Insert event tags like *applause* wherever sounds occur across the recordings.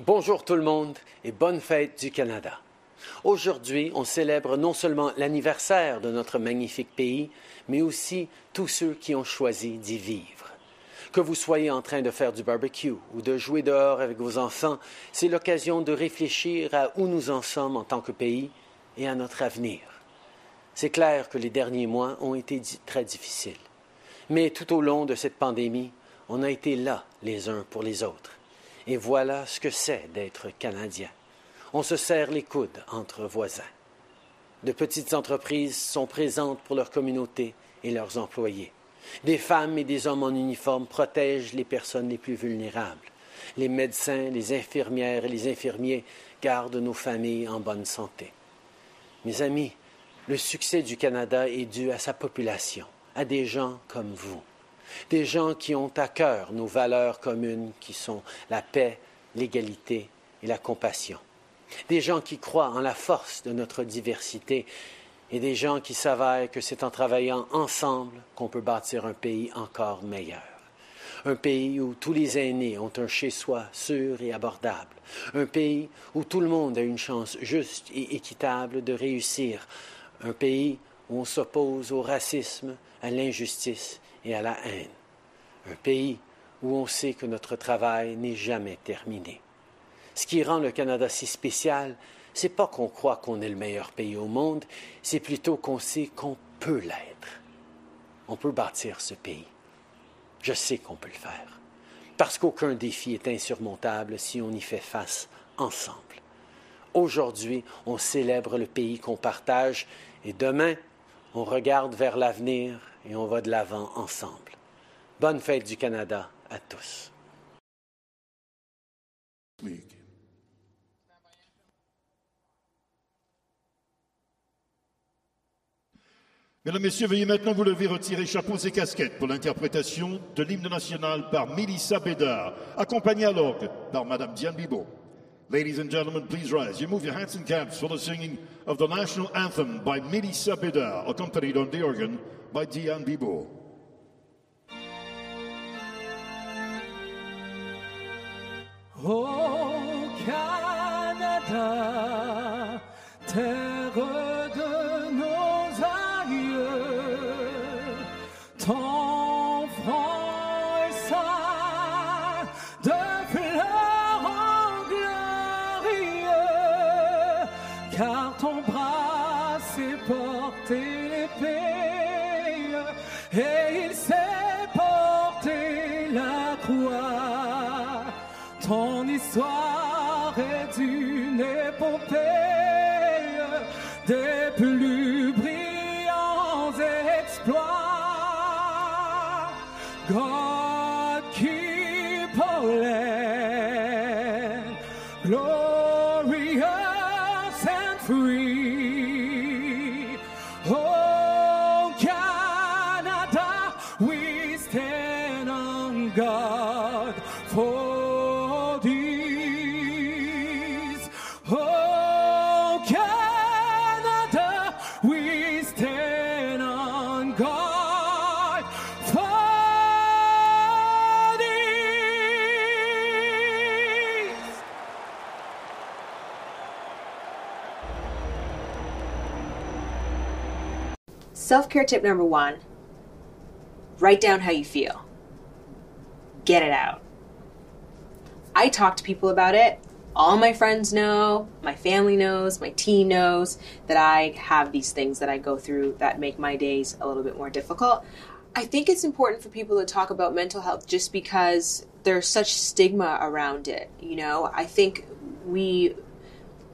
Bonjour tout le monde et bonne fête du Canada. Aujourd'hui, on célèbre non seulement l'anniversaire de notre magnifique pays, mais aussi tous ceux qui ont choisi d'y vivre. Que vous soyez en train de faire du barbecue ou de jouer dehors avec vos enfants, c'est l'occasion de réfléchir à où nous en sommes en tant que pays et à notre avenir. C'est clair que les derniers mois ont été très difficiles. Mais tout au long de cette pandémie, on a été là les uns pour les autres. Et voilà ce que c'est d'être Canadien. On se serre les coudes entre voisins. De petites entreprises sont présentes pour leur communauté et leurs employés. Des femmes et des hommes en uniforme protègent les personnes les plus vulnérables. Les médecins, les infirmières et les infirmiers gardent nos familles en bonne santé. Mes amis, le succès du Canada est dû à sa population, à des gens comme vous, des gens qui ont à cœur nos valeurs communes qui sont la paix, l'égalité et la compassion, des gens qui croient en la force de notre diversité et des gens qui s'avèrent que c'est en travaillant ensemble qu'on peut bâtir un pays encore meilleur. Un pays où tous les aînés ont un chez-soi sûr et abordable. Un pays où tout le monde a une chance juste et équitable de réussir. Un pays où on s'oppose au racisme, à l'injustice et à la haine. Un pays où on sait que notre travail n'est jamais terminé. Ce qui rend le Canada si spécial, c'est pas qu'on croit qu'on est le meilleur pays au monde, c'est plutôt qu'on sait qu'on peut l'être. On peut bâtir ce pays. Je sais qu'on peut le faire. Parce qu'aucun défi est insurmontable si on y fait face ensemble. Aujourd'hui, on célèbre le pays qu'on partage et demain, on regarde vers l'avenir et on va de l'avant ensemble. Bonne fête du Canada à tous. Mesdames, Messieurs, veuillez maintenant vous lever, retirer chapeaux et casquettes pour l'interprétation de l'hymne national par Mélissa Bédard, accompagnée à l'orgue par Madame Diane Bibo. Ladies and gentlemen, please rise. You move your hats and caps for the singing of the national anthem by Mélissa Bédard, accompanied on the organ by Diane Bibo. Oh Canada, Self care tip number one write down how you feel, get it out. I talk to people about it. All my friends know, my family knows, my team knows that I have these things that I go through that make my days a little bit more difficult. I think it's important for people to talk about mental health just because there's such stigma around it. You know, I think we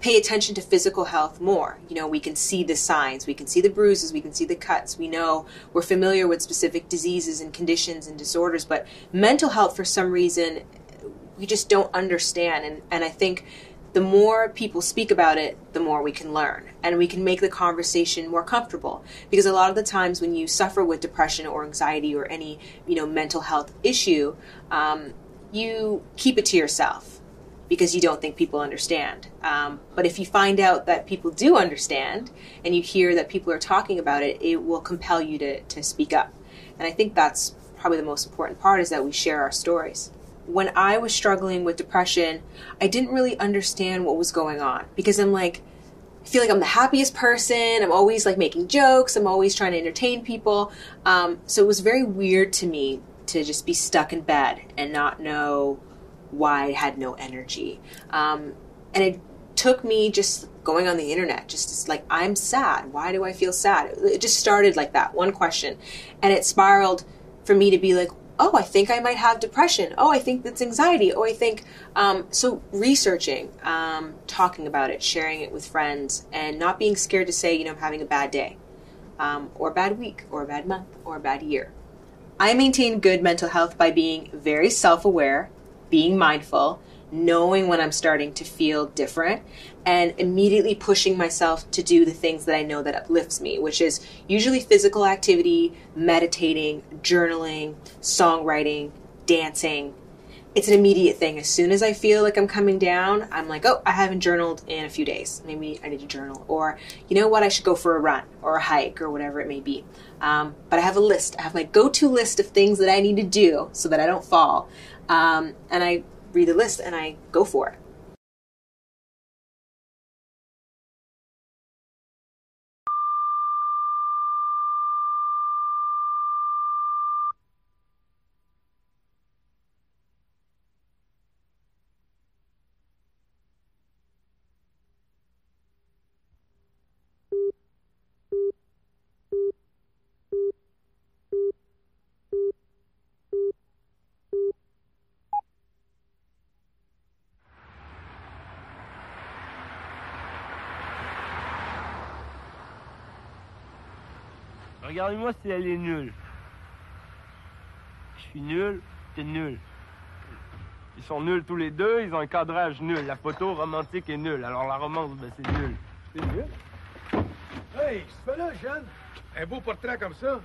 pay attention to physical health more. You know, we can see the signs, we can see the bruises, we can see the cuts. We know we're familiar with specific diseases and conditions and disorders, but mental health, for some reason, we just don't understand. And, and I think the more people speak about it, the more we can learn and we can make the conversation more comfortable. Because a lot of the times when you suffer with depression or anxiety or any, you know, mental health issue, um, you keep it to yourself because you don't think people understand. Um, but if you find out that people do understand and you hear that people are talking about it, it will compel you to, to speak up. And I think that's probably the most important part is that we share our stories. when I was struggling with depression, I didn't really understand what was going on because I'm like, I feel like I'm the happiest person. I'm always like making jokes. I'm always trying to entertain people. Um, so it was very weird to me to just be stuck in bed and not know why I had no energy. Um, and it took me just going on the internet, just like, I'm sad. Why do I feel sad? It just started like that, one question. And it spiraled for me to be like, oh, I think I might have depression. Oh, I think that's anxiety. Oh, I think. Um, so researching, um, talking about it, sharing it with friends, and not being scared to say, you know, I'm having a bad day, um, or a bad week, or a bad month, or a bad year. I maintain good mental health by being very self aware, being mindful, knowing when I'm starting to feel different, and immediately pushing myself to do the things that I know that uplifts me, which is usually physical activity, meditating, journaling, songwriting, dancing. It's an immediate thing. As soon as I feel like I'm coming down, I'm like, oh, I haven't journaled in a few days. Maybe I need to journal. Or, you know what, I should go for a run or a hike or whatever it may be. Um, but I have a list. I have my go to list of things that I need to do so that I don't fall. Um, and I read the list and I go for it. Regardez-moi si elle est nulle. Je suis nul, t'es nul. Ils sont nuls tous les deux, ils ont un cadrage nul. La photo romantique est nulle. Alors la romance, ben c'est nul. C'est nul? Hey, qu'est-ce que tu fais là, jeune? Un beau portrait comme ça?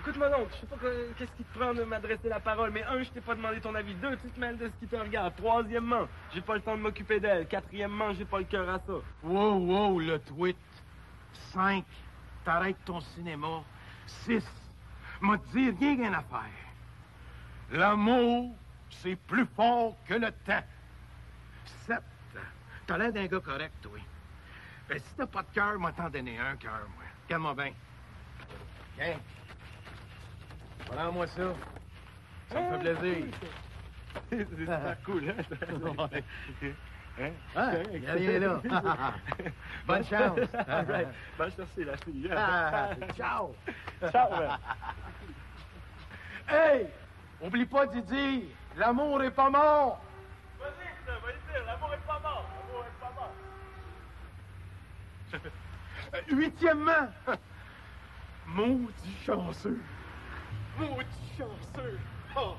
Écoute-moi donc, je sais pas que- qu'est-ce qui te prend de m'adresser la parole, mais un, je t'ai pas demandé ton avis. Deux, tu te mêles de ce qui te regarde. Troisièmement, j'ai pas le temps de m'occuper d'elle. Quatrièmement, j'ai pas le cœur à ça. Wow, wow, le tweet. Cinq. T'arrêtes ton cinéma. Six. M'a dit rien qu'une affaire. L'amour, c'est plus fort que le temps. Sept. T'as l'air d'un gars correct, toi. Ben, si t'as pas de cœur, moi t'en donner un cœur, moi. Regarde-moi bien. Viens. Voilà, moi ça. Ça me fait plaisir. *laughs* c'est super cool, hein? *laughs* Hein? Ah, il y a rien là. *laughs* Bonne chance. All right. Va chercher la fille. Ah, ciao. Ciao, man. Hey! Oublie pas d'y dire, l'amour est pas mort. Vas-y, ça, va y dire, l'amour est pas mort. L'amour est pas mort. *laughs* Huitièmement, *laughs* maudit chanceux. Maudit chanceux. Oh.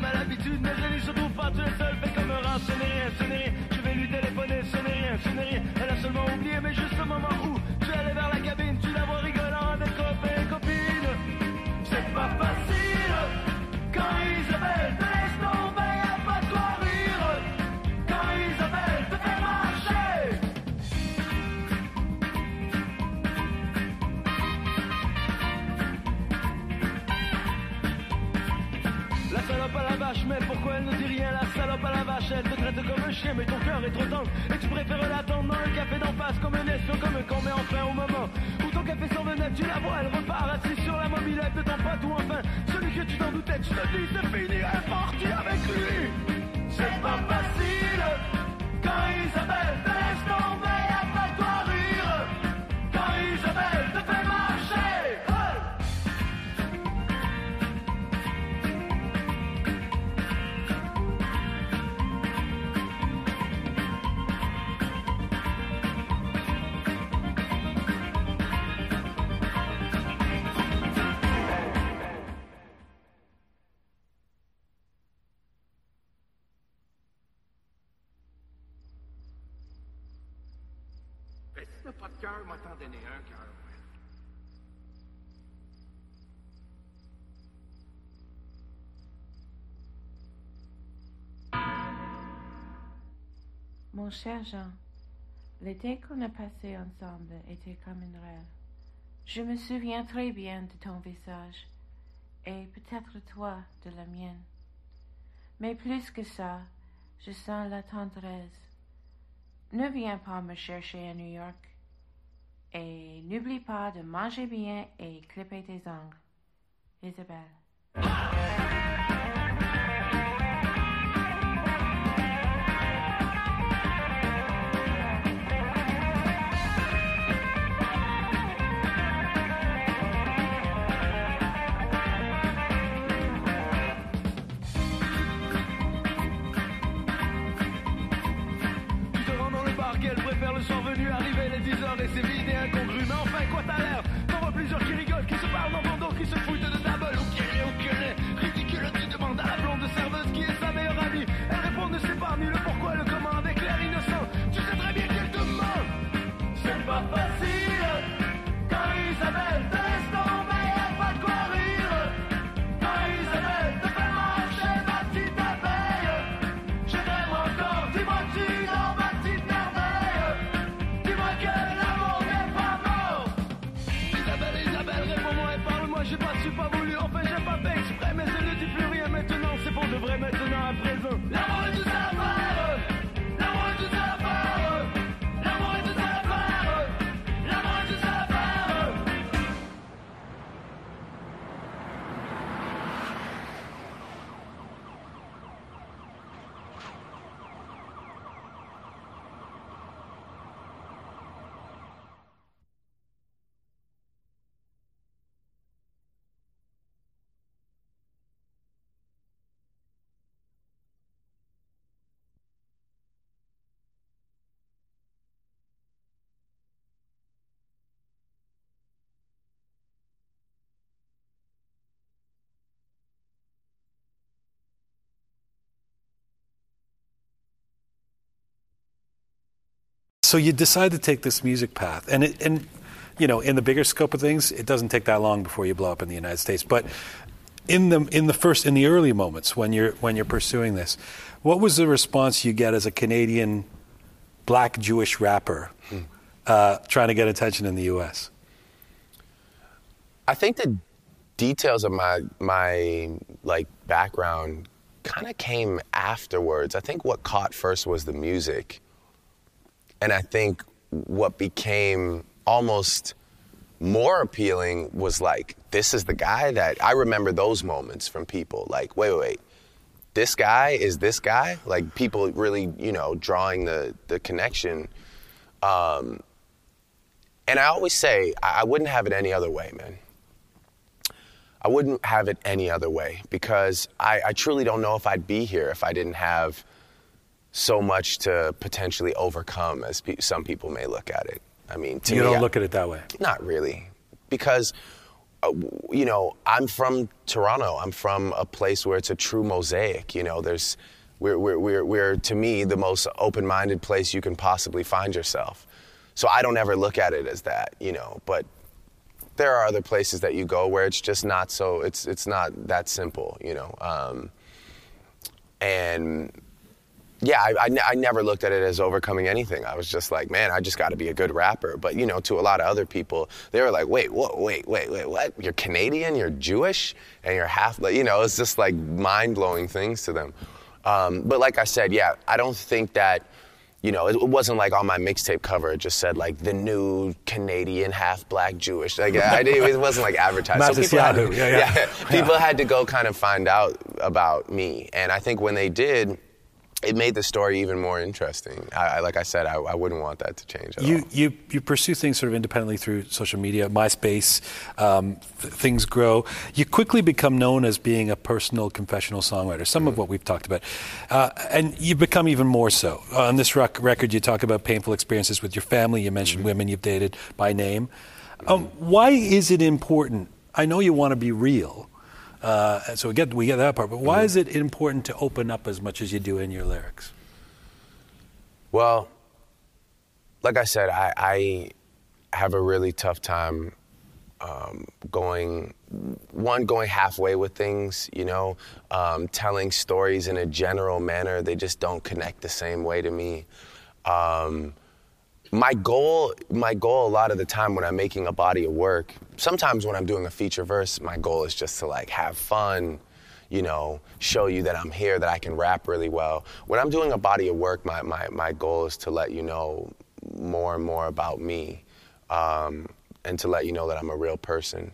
Comme à l'habitude, mais n'y se trouve pas, es seul, fais comme un rat, ce n'est rien, ce n'est rien. Je vais lui téléphoner, ce n'est rien, ce n'est rien. Elle a seulement oublié, mais juste au moment mais ton cœur est trop tendre. Et tu préfères l'attendre dans le café d'en face, comme un espion, comme un con, mais enfin au moment où ton café s'en venait, tu la vois, elle repart assise sur la mobilette de ton pote, ou enfin, celui que tu t'en doutais, tu te dis, c'est fini, elle est avec lui. C'est pas facile quand Isabelle Mon cher Jean, l'été qu'on a passé ensemble était comme un rêve. Je me souviens très bien de ton visage, et peut-être toi de la mienne. Mais plus que ça, je sens la tendresse. Ne viens pas me chercher à New York. Et n'oublie pas de manger bien et clipper tes ongles. Isabelle. Les So you decide to take this music path, and it, and you know, in the bigger scope of things, it doesn't take that long before you blow up in the United States. But in the in the first in the early moments when you're when you're pursuing this, what was the response you get as a Canadian black Jewish rapper uh, trying to get attention in the U.S.? I think the details of my my like background kind of came afterwards. I think what caught first was the music. And I think what became almost more appealing was like this is the guy that I remember those moments from people like wait wait wait. This guy is this guy? Like people really you know drawing the the connection. Um and I always say I wouldn't have it any other way man. I wouldn't have it any other way because I, I truly don't know if I'd be here if I didn't have so much to potentially overcome, as pe- some people may look at it. I mean, to you me, don't I- look at it that way. not really, because uh, you know I'm from Toronto. I'm from a place where it's a true mosaic. You know, there's we're we're we're, we're to me the most open-minded place you can possibly find yourself. So I don't ever look at it as that. You know, but there are other places that you go where it's just not so it's it's not that simple. You know, um, and yeah, I, I, I never looked at it as overcoming anything. I was just like, man, I just got to be a good rapper. But you know, to a lot of other people, they were like, wait, whoa, wait, wait, wait, what? You're Canadian, you're Jewish, and you're half. You know, it's just like mind blowing things to them. Um, but like I said, yeah, I don't think that. You know, it, it wasn't like on my mixtape cover. It just said like the new Canadian half black Jewish. Like I, didn't- it wasn't like advertised. so people had to- Yahoo. Yeah, *laughs* yeah. people had to go kind of find out about me. And I think when they did, it made the story even more interesting. I, I, like I said, I, I wouldn't want that to change at all. You, you, you pursue things sort of independently through social media, MySpace, um, th- things grow. You quickly become known as being a personal confessional songwriter, some of what we've talked about. Uh, and you become even more so. On this rec- record, you talk about painful experiences with your family. You mentioned women you've dated by name. Um, why is it important? I know you want to be real. Uh, so we get, we get that part, but why is it important to open up as much as you do in your lyrics? Well, like I said, I, I have a really tough time um, going one going halfway with things you know um, telling stories in a general manner they just don't connect the same way to me um, my goal my goal a lot of the time when i'm making a body of work sometimes when i'm doing a feature verse my goal is just to like have fun you know show you that i'm here that i can rap really well when i'm doing a body of work my, my, my goal is to let you know more and more about me um, and to let you know that I'm a real person,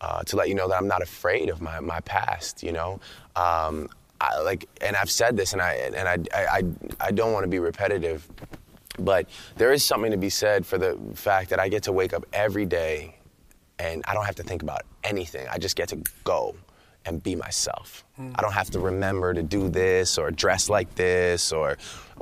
uh, to let you know that I'm not afraid of my, my past, you know? Um, I, like, and I've said this, and I, and I, I, I don't want to be repetitive, but there is something to be said for the fact that I get to wake up every day and I don't have to think about anything. I just get to go and be myself. Hmm. I don't have to remember to do this or dress like this or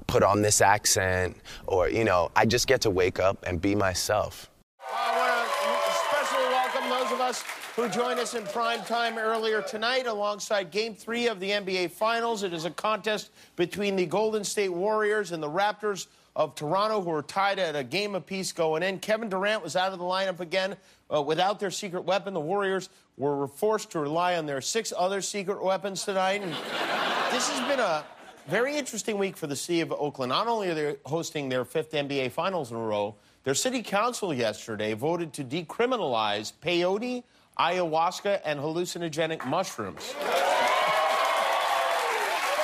put on this accent or, you know, I just get to wake up and be myself. I want to especially welcome those of us who joined us in prime time earlier tonight alongside Game 3 of the NBA Finals. It is a contest between the Golden State Warriors and the Raptors of Toronto, who are tied at a game apiece going in. Kevin Durant was out of the lineup again uh, without their secret weapon. The Warriors were forced to rely on their six other secret weapons tonight. And this has been a very interesting week for the city of Oakland. Not only are they hosting their fifth NBA Finals in a row, their city council yesterday voted to decriminalize peyote, ayahuasca, and hallucinogenic mushrooms.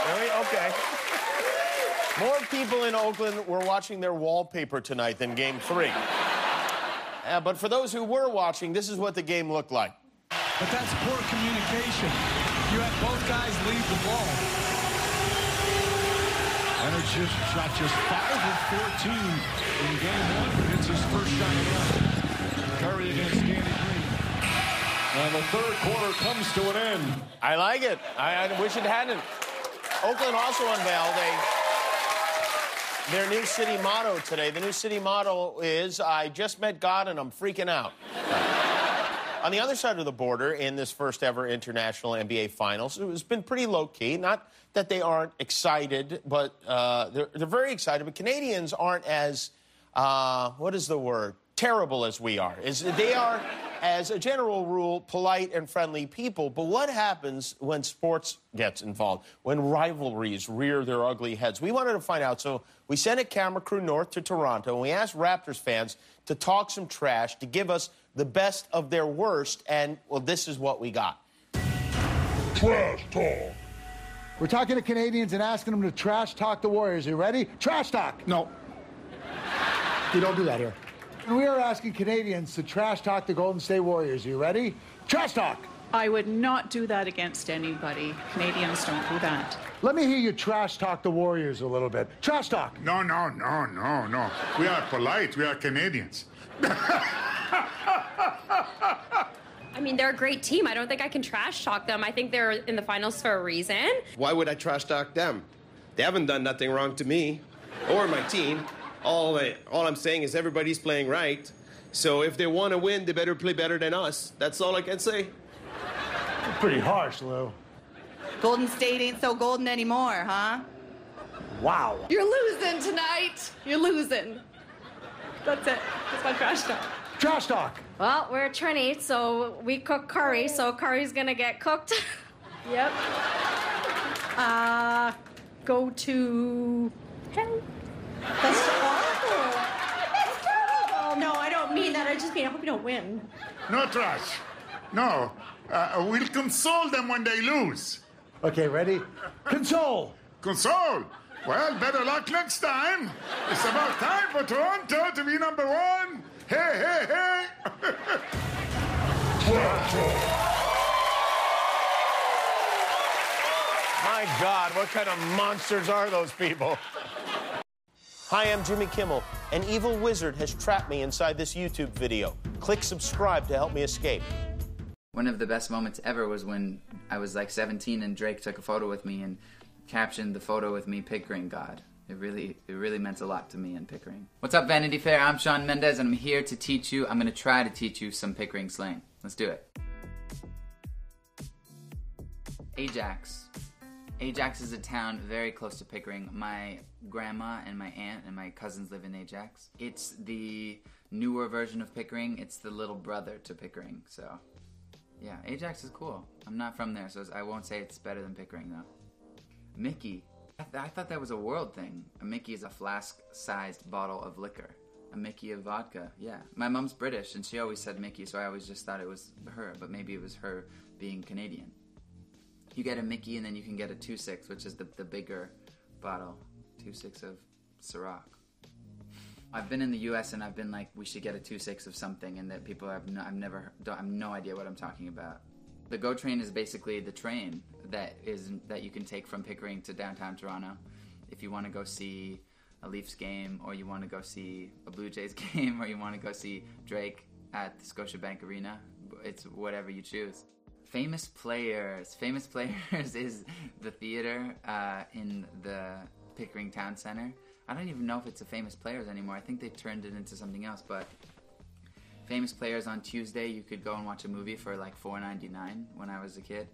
Really? Okay. More people in Oakland were watching their wallpaper tonight than game three. Uh, but for those who were watching, this is what the game looked like. But that's poor communication. You had both guys leave the ball. Leonard just shot just 5 of 14 in game one, but it's his first shot of. Curry against Danny Green. And the third quarter comes to an end. I like it. I, I wish it hadn't. Oakland also unveiled a their new city motto today. The new city motto is I just met God and I'm freaking out. *laughs* On the other side of the border, in this first ever international NBA Finals, it's been pretty low key. Not that they aren't excited, but uh, they're, they're very excited. But Canadians aren't as, uh, what is the word? Terrible as we are. Is they are, as a general rule, polite and friendly people. But what happens when sports gets involved? When rivalries rear their ugly heads? We wanted to find out, so we sent a camera crew north to Toronto, and we asked Raptors fans to talk some trash, to give us the best of their worst, and well, this is what we got. Trash talk. We're talking to Canadians and asking them to trash talk the Warriors. Are you ready? Trash talk. No. You don't do that here. And we are asking Canadians to trash talk the Golden State Warriors. Are you ready? Trash talk. I would not do that against anybody. Canadians don't do that. Let me hear you trash talk the Warriors a little bit. Trash talk. No, no, no, no, no. We are polite. We are Canadians. *laughs* I mean, they're a great team. I don't think I can trash talk them. I think they're in the finals for a reason. Why would I trash talk them? They haven't done nothing wrong to me or my team. All, I, all I'm saying is everybody's playing right. So if they want to win, they better play better than us. That's all I can say. Pretty harsh, Lou. Golden State ain't so golden anymore, huh? Wow. You're losing tonight. You're losing. That's it. That's my trash talk. Trash talk. Well, we're Trini, so we cook curry, so curry's gonna get cooked. *laughs* Yep. Uh, go to hell. That's awful. That's terrible. No, I don't mean that. I just mean I hope you don't win. No trash. No. Uh, we'll console them when they lose. Okay, ready? Console. Console? Well, better luck next time. It's about time for Toronto to be number one. Hey, hey, hey. *laughs* Toronto. My God, what kind of monsters are those people? Hi, I'm Jimmy Kimmel. An evil wizard has trapped me inside this YouTube video. Click subscribe to help me escape. One of the best moments ever was when I was like 17 and Drake took a photo with me and captioned the photo with me Pickering God. It really, it really meant a lot to me in Pickering. What's up, Vanity Fair? I'm Shawn Mendes, and I'm here to teach you. I'm going to try to teach you some Pickering slang. Let's do it. Ajax. Ajax is a town very close to Pickering. My grandma and my aunt and my cousins live in Ajax. It's the newer version of Pickering. It's the little brother to Pickering. So, yeah, Ajax is cool. I'm not from there, so I won't say it's better than Pickering though. Mickey. I, th- I thought that was a world thing. A Mickey is a flask-sized bottle of liquor. A Mickey of vodka. Yeah. My mom's British, and she always said Mickey, so I always just thought it was her, but maybe it was her being Canadian you get a Mickey and then you can get a 2-6, which is the, the bigger bottle. 2-6 of Ciroc. I've been in the U.S. and I've been like, we should get a 2-6 of something, and that people have no, I've never, don't, I have no idea what I'm talking about. The GO train is basically the train that is that you can take from Pickering to downtown Toronto if you want to go see a Leafs game, or you want to go see a Blue Jays *laughs* game, or you want to go see Drake at the Scotiabank Arena. It's whatever you choose. Famous Players. Famous *laughs* Players is the theater uh, in the Pickering Town Center. I don't even know if it's a Famous Players anymore. I think they turned it into something else, but Famous Players on Tuesday, you could go and watch a movie for like $4.99 when I was a kid,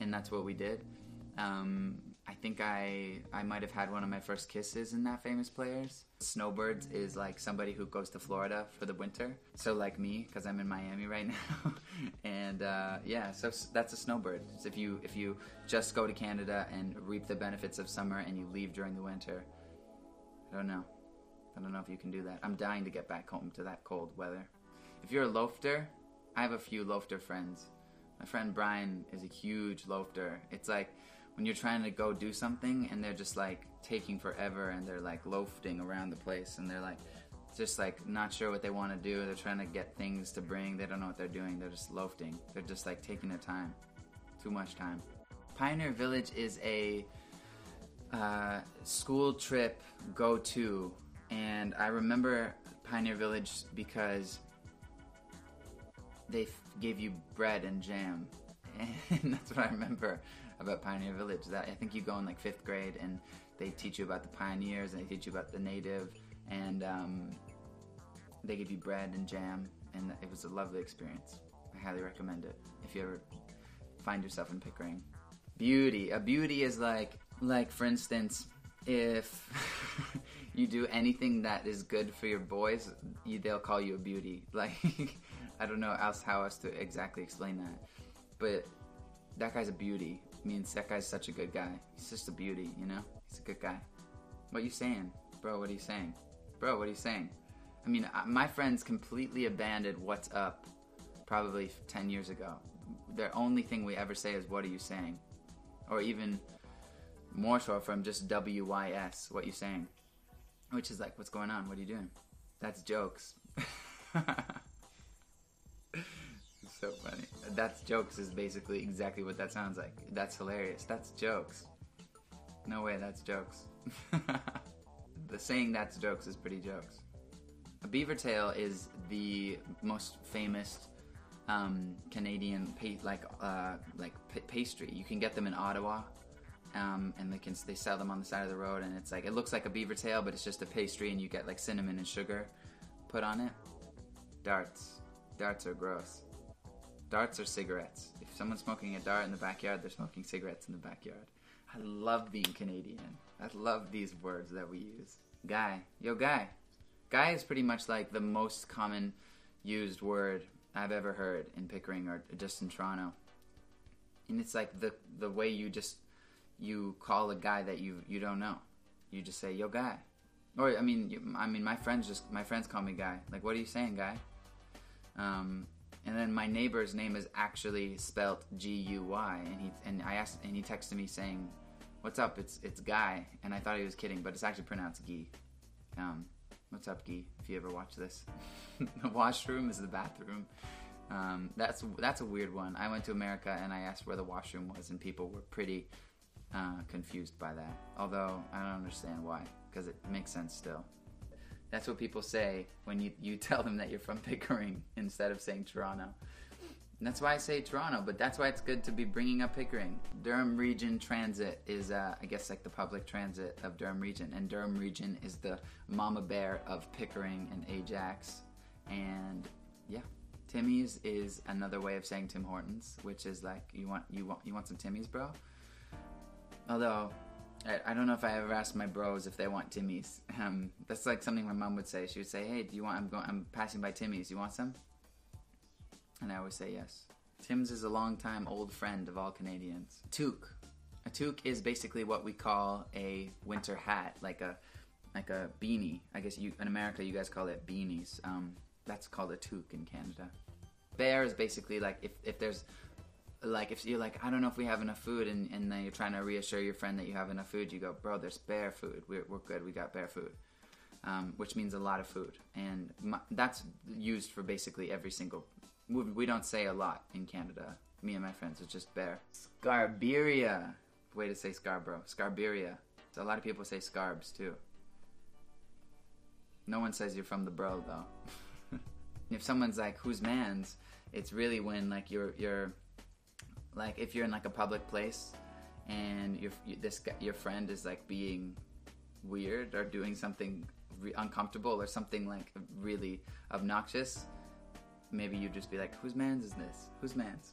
and that's what we did. Um, I think I I might have had one of my first kisses in that Famous Players. Snowbirds is like somebody who goes to Florida for the winter, so like me because I'm in Miami *laughs* right now, and uh, yeah, so that's a snowbird. So if you if you just go to Canada and reap the benefits of summer and you leave during the winter, I don't know. I don't know if you can do that. I'm dying to get back home to that cold weather. If you're a loafter, I have a few loafter friends. My friend Brian is a huge loafter. It's like when you're trying to go do something and they're just like taking forever and they're like loafing around the place and they're like just like not sure what they want to do. They're trying to get things to bring. They don't know what they're doing. They're just loafing. They're just like taking their time. Too much time. Pioneer Village is a uh, school trip go to. And I remember Pioneer Village because they f- gave you bread and jam. *laughs* And that's what I remember about Pioneer Village. That I think you go in like fifth grade and they teach you about the pioneers and they teach you about the native and um, they give you bread and jam and it was a lovely experience. I highly recommend it if you ever find yourself in Pickering. Beauty. A beauty is like like for instance if *laughs* you do anything that is good for your boys, you, they'll call you a beauty. *laughs* Like I don't know else how else to exactly explain that, but that guy's a beauty means that guy's such a good guy. He's just a beauty, you know? He's a good guy. What are you saying? Bro, what are you saying? Bro, what are you saying? I mean, my friends completely abandoned what's up probably 10 years ago. Their only thing we ever say is, what are you saying? Or even more so from just WYS, what you saying? Which is like, what's going on? What are you doing? That's jokes. *laughs* so funny. That's jokes is basically exactly what that sounds like. That's hilarious. That's jokes. No way, that's jokes. *laughs* the saying that's jokes is pretty jokes. A beaver tail is the most famous um, Canadian pa- like uh, like p- pastry. You can get them in Ottawa, um, and they can they sell them on the side of the road, and it's like it looks like a beaver tail, but it's just a pastry, and you get like cinnamon and sugar put on it. Darts, darts are gross. Darts are cigarettes. If someone's smoking a dart in the backyard, they're smoking cigarettes in the backyard. I love being Canadian. I love these words that we use. Guy. Yo, guy. Guy is pretty much like the most common used word I've ever heard in Pickering or just in Toronto. And it's like the the way you just you call a guy that you you don't know. You just say, "Yo, guy." Or I mean, you, I mean, my friends just my friends call me guy. Like, what are you saying, guy? Um, and then my neighbor's name is actually spelt G U Y, and he and I asked and he texted me saying, "What's up? It's it's Guy," and I thought he was kidding, but it's actually pronounced Gee. Um, what's up, Gee? If you ever watch this, *laughs* the washroom is the bathroom. Um, that's that's a weird one. I went to America and I asked where the washroom was, and people were pretty uh, confused by that. Although I don't understand why, because it makes sense still. That's what people say when you, you *laughs* tell them that you're from Pickering instead of saying Toronto. And that's why I say Toronto, but that's why it's good to be bringing up Pickering. Durham Region Transit is, uh, I guess, like the public transit of Durham Region, and Durham Region is the mama bear of Pickering and Ajax. And yeah, Timmy's is another way of saying Tim Hortons, which is like you want you want you want some Timmy's, bro. Although, I, I don't know if I ever asked my bros if they want Timmy's. Um, that's like something my mom would say. She would say, "Hey, do you want? I'm going. I'm passing by Timmy's. You want some?" And I always say yes. Tim's is a long-time old friend of all Canadians. Toque. A toque is basically what we call a winter hat, like a like a beanie. I guess you in America you guys call it beanies. Um, that's called a toque in Canada. Bear is basically like if, if there's like if you're like I don't know if we have enough food and, and then you're trying to reassure your friend that you have enough food, you go, bro, there's bear food. We're, we're good. We got bear food. Um, which means a lot of food, and my, that's used for basically every single. We, don't say a lot in Canada. Me and my friends, it's just bear. Scarberia, way to say Scarborough. Scarberia. So a lot of people say scarbs too. No one says you're from the bro though. *laughs* if someone's like, "Who's man's?" It's really when like you're you're like if you're in like a public place and your this your friend is like being weird or doing something re- uncomfortable or something like really obnoxious. Maybe you just be like, "Whose man's is this? Whose man's?"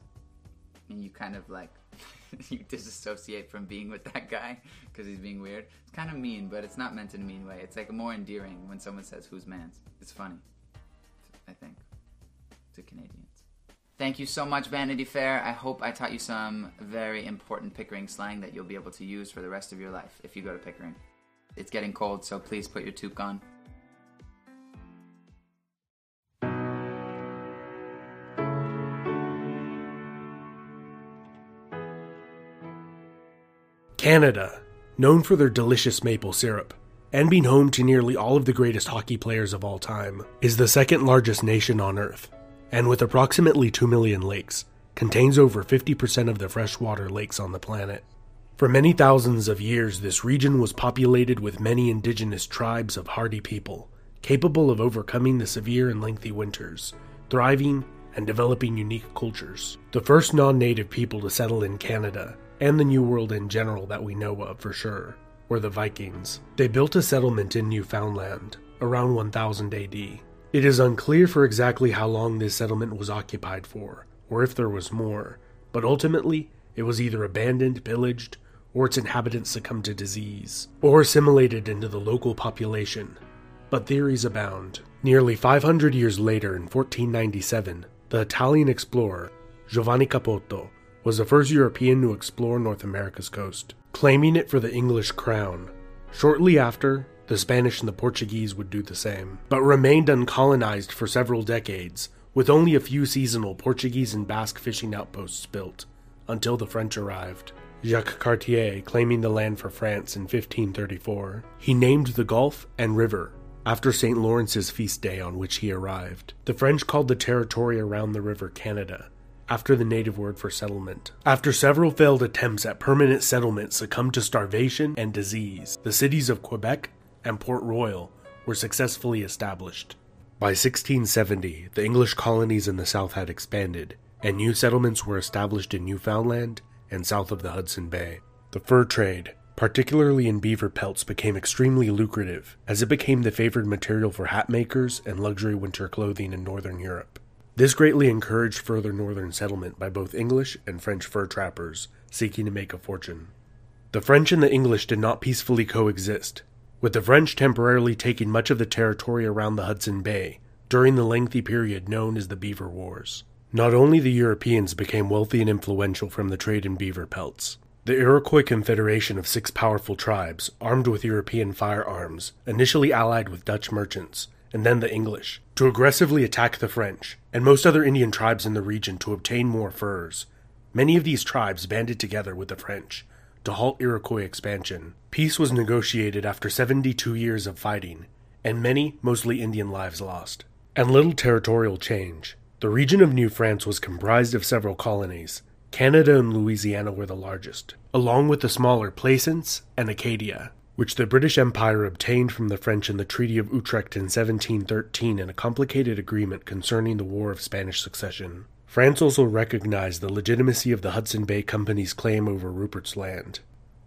And you kind of like *laughs* you disassociate from being with that guy because he's being weird. It's kind of mean, but it's not meant in a mean way. It's like more endearing when someone says "Whose man's." It's funny, I think, to Canadians. Thank you so much, Vanity Fair. I hope I taught you some very important Pickering slang that you'll be able to use for the rest of your life if you go to Pickering. It's getting cold, so please put your toque on. Canada, known for their delicious maple syrup, and being home to nearly all of the greatest hockey players of all time, is the second largest nation on Earth, and with approximately 2 million lakes, contains over 50% of the freshwater lakes on the planet. For many thousands of years, this region was populated with many indigenous tribes of hardy people, capable of overcoming the severe and lengthy winters, thriving and developing unique cultures. The first non native people to settle in Canada, and the New World in general that we know of for sure, were the Vikings. They built a settlement in Newfoundland around 1000 AD. It is unclear for exactly how long this settlement was occupied for, or if there was more, but ultimately it was either abandoned, pillaged, or its inhabitants succumbed to disease, or assimilated into the local population. But theories abound. Nearly 500 years later, in 1497, the Italian explorer Giovanni Caboto was the first European to explore North America's coast, claiming it for the English crown. Shortly after, the Spanish and the Portuguese would do the same, but remained uncolonized for several decades, with only a few seasonal Portuguese and Basque fishing outposts built, until the French arrived. Jacques Cartier claiming the land for France in 1534. He named the gulf and river after St. Lawrence's feast day on which he arrived. The French called the territory around the river Canada, after the native word for settlement. After several failed attempts at permanent settlement succumbed to starvation and disease, the cities of Quebec and Port Royal were successfully established. By 1670, the English colonies in the south had expanded, and new settlements were established in Newfoundland and south of the Hudson Bay. The fur trade, particularly in beaver pelts, became extremely lucrative as it became the favored material for hat makers and luxury winter clothing in northern Europe. This greatly encouraged further northern settlement by both English and French fur trappers seeking to make a fortune. The French and the English did not peacefully coexist, with the French temporarily taking much of the territory around the Hudson Bay during the lengthy period known as the Beaver Wars. Not only the Europeans became wealthy and influential from the trade in beaver pelts. The Iroquois Confederation of six powerful tribes, armed with European firearms, initially allied with Dutch merchants, and then the English, to aggressively attack the French and most other Indian tribes in the region to obtain more furs. Many of these tribes banded together with the French to halt Iroquois expansion. Peace was negotiated after 72 years of fighting, and many, mostly Indian lives lost. And little territorial change. The region of New France was comprised of several colonies. Canada and Louisiana were the largest, along with the smaller Plaisance and Acadia, which the British Empire obtained from the French in the Treaty of Utrecht in 1713 in a complicated agreement concerning the War of Spanish Succession. France also recognized the legitimacy of the Hudson Bay Company's claim over Rupert's Land.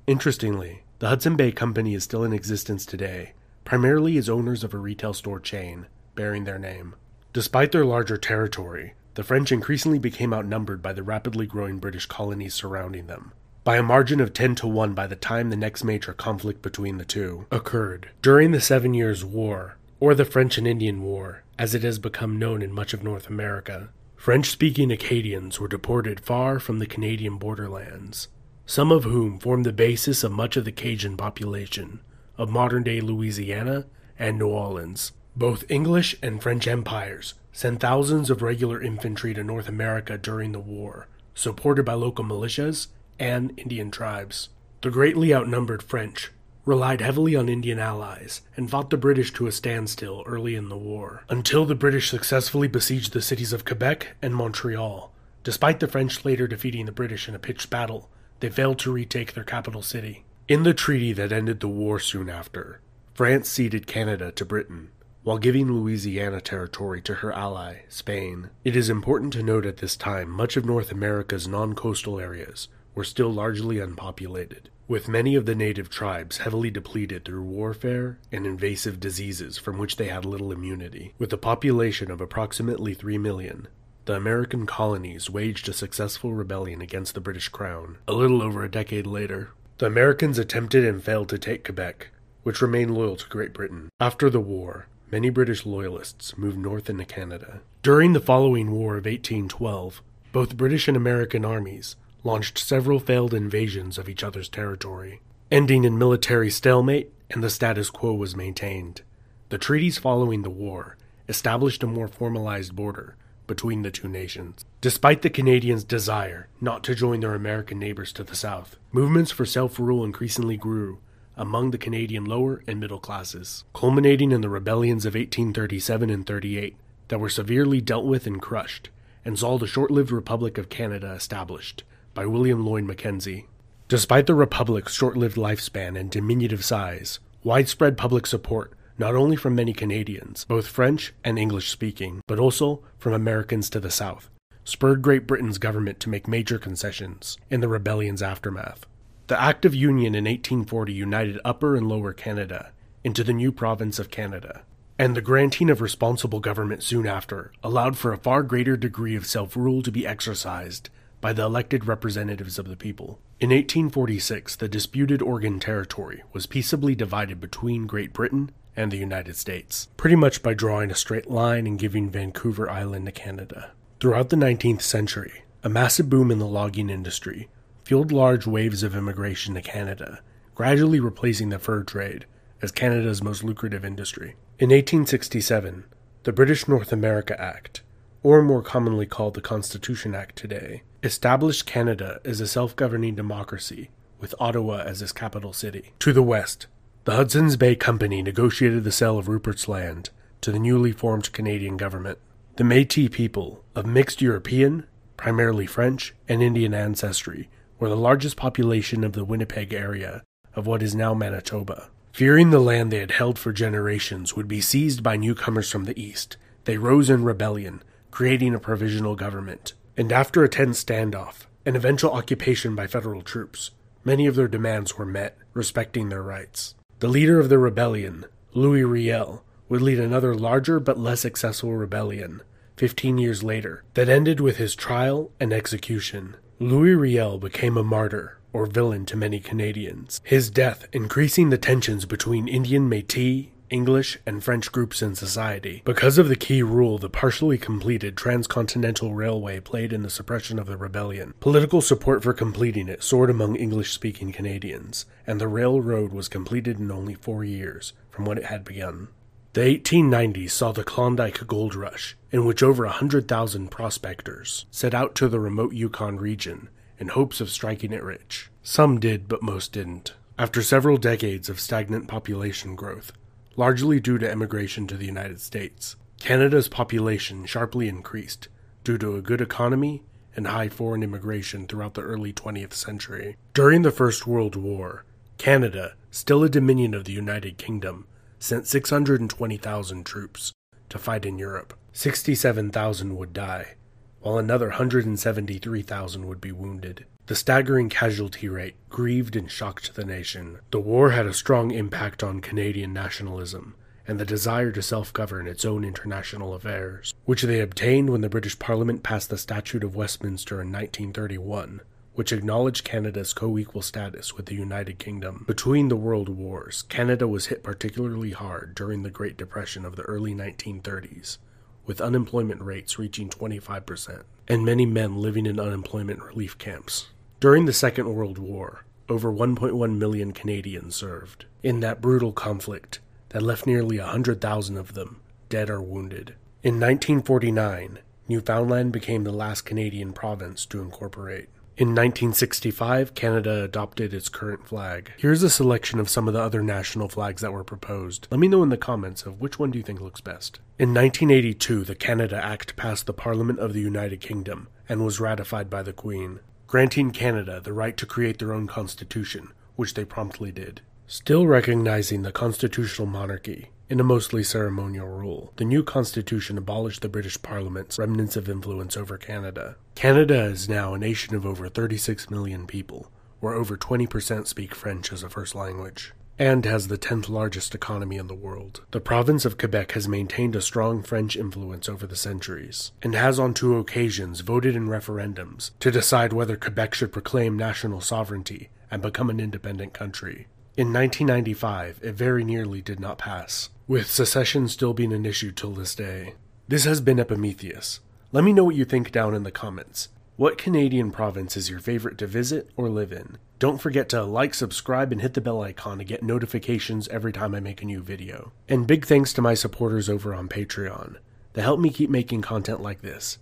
Interestingly, the Hudson Bay Company is still in existence today, primarily as owners of a retail store chain bearing their name. Despite their larger territory, the French increasingly became outnumbered by the rapidly growing British colonies surrounding them. by a margin of 10 to 1 by the time the next major conflict between the two occurred. During the Seven Years' War, or the French and Indian War, as it has become known in much of North America, French speaking Acadians were deported far from the Canadian borderlands, some of whom formed the basis of much of the Cajun population of modern day Louisiana and New Orleans. Both English and French empires sent thousands of regular infantry to North America during the war, supported by local militias and Indian tribes. The greatly outnumbered French relied heavily on Indian allies and fought the British to a standstill early in the war, until the British successfully besieged the cities of Quebec and Montreal. Despite the French later defeating the British in a pitched battle, they failed to retake their capital city. In the treaty that ended the war soon after, France ceded Canada to Britain, while giving Louisiana territory to her ally, Spain. It is important to note at this time much of North America's non coastal areas were still largely unpopulated, with many of the native tribes heavily depleted through warfare and invasive diseases from which they had little immunity. With a population of approximately 3 million, the American colonies waged a successful rebellion against the British Crown. A little over a decade later, the Americans attempted and failed to take Quebec, which remained loyal to Great Britain. After the war, many British loyalists moved north into Canada. During the following War of 1812, both British and American armies launched several failed invasions of each other's territory, ending in military stalemate and the status quo was maintained. The treaties following the war established a more formalized border between the two nations. Despite the Canadians' desire not to join their American neighbors to the south, movements for self rule increasingly grew among the Canadian lower and middle classes, culminating in the rebellions of 1837 and 38 that were severely dealt with and crushed, and saw the short lived Republic of Canada established by William Lyon Mackenzie. Despite the Republic's short lived lifespan and diminutive size, widespread public support not only from many Canadians, both French and English speaking, but also from Americans to the south, spurred Great Britain's government to make major concessions in the rebellion's aftermath. The Act of Union in 1840 united Upper and Lower Canada into the new province of Canada, and the granting of responsible government soon after allowed for a far greater degree of self rule to be exercised by the elected representatives of the people. In 1846, the disputed Oregon Territory was peaceably divided between Great Britain and the United States, pretty much by drawing a straight line and giving Vancouver Island to Canada. Throughout the 19th century, a massive boom in the logging industry fueled large waves of immigration to Canada, gradually replacing the fur trade as Canada's most lucrative industry. In 1867, the British North America Act, or more commonly called the Constitution Act today, established Canada as a self governing democracy with Ottawa as its capital city. To the west, the Hudson's Bay Company negotiated the sale of Rupert's Land to the newly formed Canadian government. The Metis people, of mixed European, primarily French, and Indian ancestry, were the largest population of the Winnipeg area of what is now Manitoba. Fearing the land they had held for generations would be seized by newcomers from the east, they rose in rebellion, creating a provisional government. And after a tense standoff, and eventual occupation by federal troops, many of their demands were met, respecting their rights. The leader of the rebellion, Louis Riel, would lead another larger but less successful rebellion 15 years later that ended with his trial and execution. Louis Riel became a martyr or villain to many Canadians, his death increasing the tensions between Indian Metis English, and French groups in society. Because of the key role the partially completed transcontinental railway played in the suppression of the rebellion, political support for completing it soared among English speaking Canadians, and the railroad was completed in only four years from when it had begun. The 1890s saw the Klondike Gold Rush, in which over a 100,000 prospectors set out to the remote Yukon region in hopes of striking it rich. Some did, but most didn't. After several decades of stagnant population growth, largely due to emigration to the United States. Canada's population sharply increased due to a good economy and high foreign immigration throughout the early 20th century. During the First World War, Canada, still a dominion of the United Kingdom, sent 620,000 troops to fight in Europe. 67,000 would die, while another 173,000 would be wounded. The staggering casualty rate grieved and shocked the nation. The war had a strong impact on Canadian nationalism and the desire to self govern its own international affairs, which they obtained when the British Parliament passed the Statute of Westminster in 1931, which acknowledged Canada's co equal status with the United Kingdom. Between the world wars, Canada was hit particularly hard during the Great Depression of the early 1930s, with unemployment rates reaching 25%, and many men living in unemployment relief camps. During the Second World War, over 1.1 million Canadians served in that brutal conflict that left nearly 100,000 of them dead or wounded. In 1949, Newfoundland became the last Canadian province to incorporate. In 1965, Canada adopted its current flag. Here's a selection of some of the other national flags that were proposed. Let me know in the comments of which one do you think looks best. In 1982, the Canada Act passed the Parliament of the United Kingdom and was ratified by the Queen, granting Canada the right to create their own constitution, which they promptly did. Still recognizing the constitutional monarchy, in a mostly ceremonial rule, the new constitution abolished the British Parliament's remnants of influence over Canada. Canada is now a nation of over 36 million people, where over 20% speak French as a first language, and has the 10th largest economy in the world. The province of Quebec has maintained a strong French influence over the centuries, and has on two occasions voted in referendums to decide whether Quebec should proclaim national sovereignty and become an independent country. In 1995, it very nearly did not pass, with secession still being an issue till this day. This has been Epimetheus. Let me know what you think down in the comments. What Canadian province is your favorite to visit or live in? Don't forget to like, subscribe, and hit the bell icon to get notifications every time I make a new video. And big thanks to my supporters over on Patreon. They help me keep making content like this.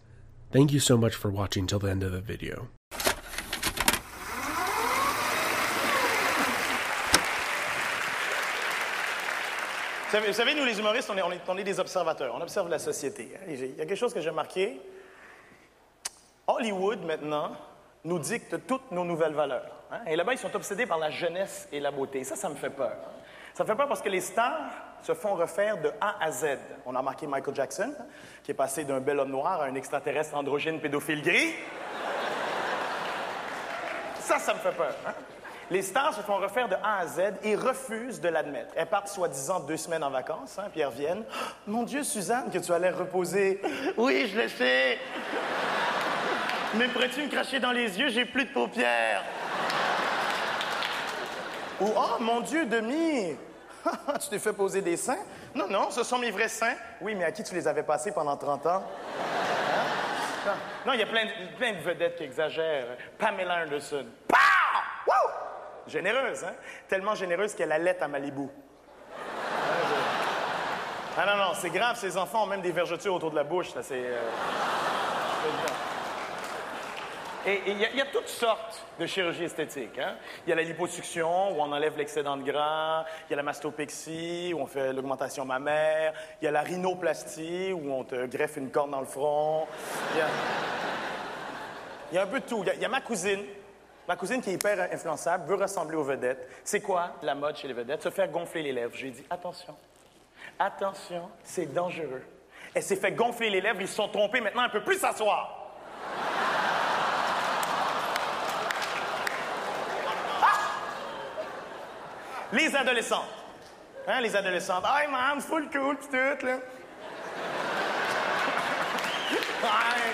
Thank you so much for watching till the end of the video. Vous savez, nous les humoristes, on est, on, est, on est des observateurs. On observe la société. Il y a quelque chose que j'ai remarqué. Hollywood, maintenant, nous dicte toutes nos nouvelles valeurs. hein. Et là-bas, ils sont obsédés par la jeunesse et la beauté. Ça, ça me fait peur. hein. Ça me fait peur parce que les stars se font refaire de A à Z. On a remarqué Michael Jackson, qui est passé d'un bel homme noir à un extraterrestre androgyne pédophile gris. Ça, ça me fait peur. hein. Les stars se font refaire de A à Z et refusent de l'admettre. Elles partent soi-disant deux semaines en vacances, puis elles reviennent. Ah, Mon Dieu, Suzanne, que tu as l'air reposée. Oui, je le sais. Mais pourrais-tu me cracher dans les yeux? J'ai plus de paupières. Ou Oh, mon Dieu, Demi, *laughs* tu t'es fait poser des seins? Non, non, ce sont mes vrais seins. Oui, mais à qui tu les avais passés pendant 30 ans? Hein? Non, il y a plein de, vedettes qui exagèrent. Pamela Anderson. Pow! Wouh! Généreuse, hein? Tellement généreuse qu'elle allait à Malibu. Ah non, non, c'est grave, ces enfants ont même des vergetures autour de la bouche. là, C'est. euh. Et il y, a- toutes sortes de chirurgies esthétiques. hein. Il y a la liposuction, où on enlève l'excédent de gras. Il y a la mastopexie, où on fait l'augmentation mammaire. Il y a la rhinoplastie, où on te greffe une corne dans le front. Il y a, un peu de tout. Il y a, ma cousine. Ma cousine qui est hyper influençable, veut ressembler aux vedettes. C'est quoi la mode chez les vedettes? Se faire gonfler les lèvres. Je lui ai dit, attention. Attention, c'est dangereux. Elle s'est fait gonfler les lèvres, ils se sont trompés, maintenant elle ne peut plus s'asseoir. Les adolescentes. Hein, les adolescentes. Hey, man, full cool, pis là. Ouais.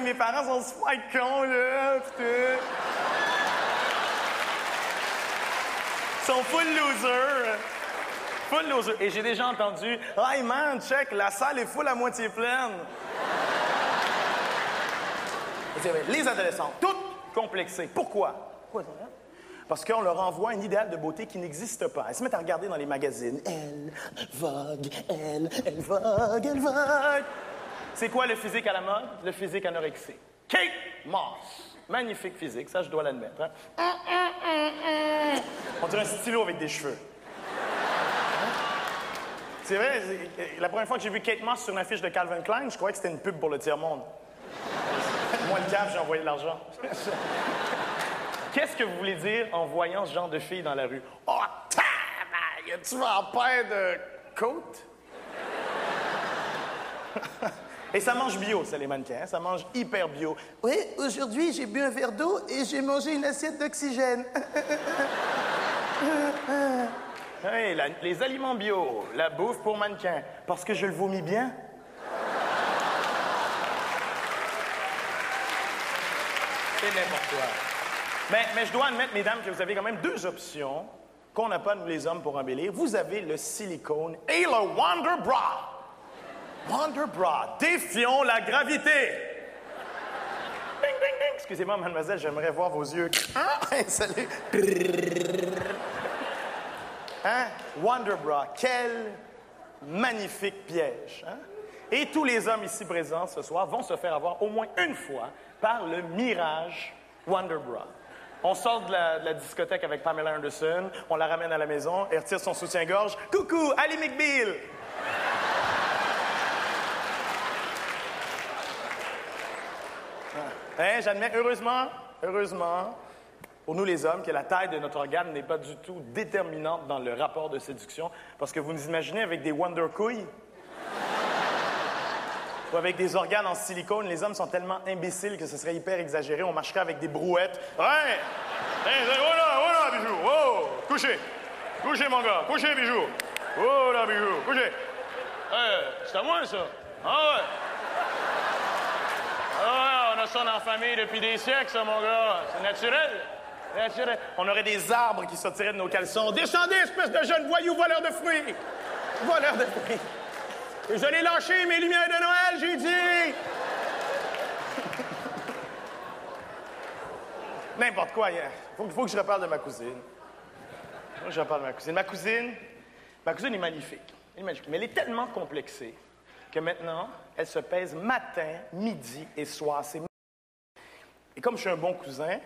*laughs* Mes parents sont super cons, là, pis. Ils sont full losers. Full loser. Et j'ai déjà entendu Hey man, check, la salle est full à moitié pleine. *laughs* Les adolescents, toutes complexées. Pourquoi? Pourquoi ça? Parce qu'on leur envoie un idéal de beauté qui n'existe pas. Elles se mettent à regarder dans les magazines. Elle vogue, elle, elle vogue, elle vogue. C'est quoi le physique à la mode? Le physique anorexique. Kate Moss. Magnifique physique, ça je dois l'admettre. hein. On dirait un stylo avec des cheveux. C'est vrai, la première fois que j'ai vu Kate Moss sur une affiche de Calvin Klein, je croyais que c'était une pub pour le tiers-monde. Moi, le cave, j'ai envoyé de l'argent. Qu'est-ce que vous voulez dire en voyant ce genre de fille dans la rue? Oh, tabarnak! Tu vas en paire de côtes? *laughs* Et ça mange bio, ça, les mannequins. hein, Ça mange hyper bio. Oui, aujourd'hui, j'ai bu un verre d'eau et j'ai mangé une assiette d'oxygène. *laughs* Oui, la- les aliments bio, la bouffe pour mannequins. Parce que je le vomis bien. C'est n'importe quoi. Mais, je dois admettre, mesdames, que vous avez quand même deux options qu'on n'a pas, nous les hommes, pour embellir. Vous avez le silicone et le Wonder Bra. Wonder Bra. Défions la gravité. Excusez-moi, mademoiselle, j'aimerais voir vos yeux. Hein? Salut. Hein? Wonder Bra. Quel magnifique piège. hein? Et tous les hommes ici présents ce soir vont se faire avoir au moins une fois par le mirage Wonder Bra. On sort de la, de la discothèque avec Pamela Anderson, on la ramène à la maison, elle retire son soutien-gorge. Coucou, Ali McBeal! Hein, j'admets, heureusement, heureusement, pour nous les hommes, que la taille de notre organe n'est pas du tout déterminante dans le rapport de séduction, parce que vous nous imaginez avec des Wonder couilles ou avec des organes en silicone, les hommes sont tellement imbéciles que ce serait hyper exagéré, on marcherait avec des brouettes. Ouais! Hein, voilà, voilà, bijou! Oh! Couchez! Couchez, mon gars! Couchez, bijou! Oh là, bijou! Couchez! Hey, c'est à moi, ça! Ah ouais! Ah ouais, on a ça dans la famille depuis des siècles, ça, mon gars. C'est naturel. Naturel. On aurait des arbres qui sortiraient de nos caleçons. Descendez, espèce de jeune voyou voleur de fruits! Voleur de fruits! L'ai lâché, mes lumières de Noël, j'ai dit! N'importe quoi, il faut, que je reparle de ma cousine. Faut que je reparle de ma cousine. Ma cousine, ma cousine est magnifique. Elle est magnifique. Mais elle est tellement complexée que maintenant, elle se pèse matin, midi et soir. Et comme je suis un bon cousin,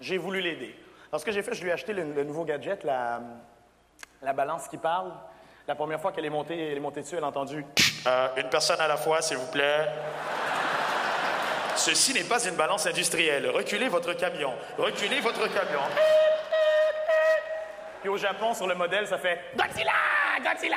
j'ai voulu l'aider. Alors, ce que j'ai fait, je lui ai acheté le, le nouveau gadget, la, la balance qui parle. La première fois qu'elle est montée, elle est montée dessus, elle a entendu Euh, Une personne à la fois, s'il vous plaît. Ceci n'est pas une balance industrielle. Reculez votre camion. Reculez votre camion. Puis au Japon, sur le modèle, ça fait Godzilla! Godzilla!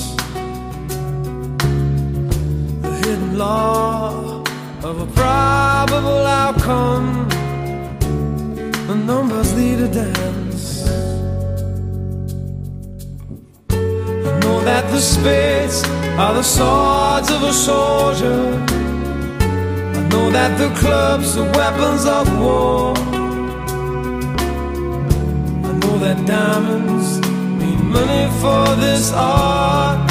hidden law of a probable outcome. The numbers lead a dance. I know that the spades are the swords of a soldier. I know that the clubs are weapons of war. I know that diamonds need money for this art,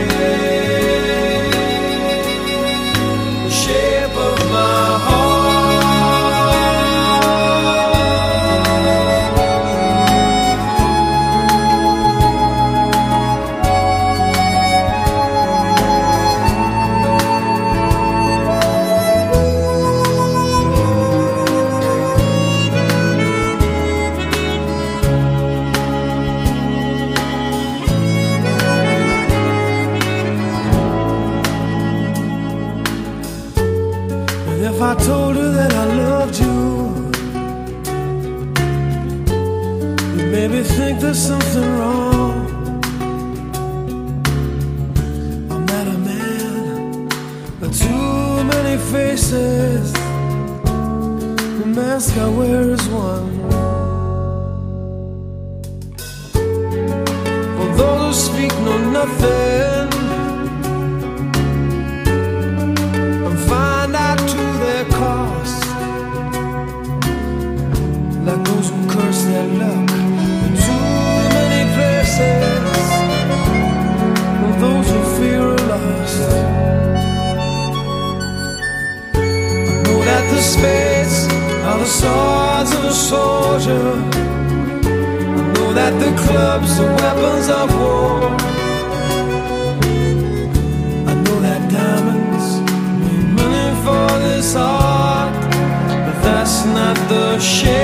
I wear as one. For those who speak know nothing. clubs and weapons of war. I know that diamonds mean money for this art, but that's not the shape.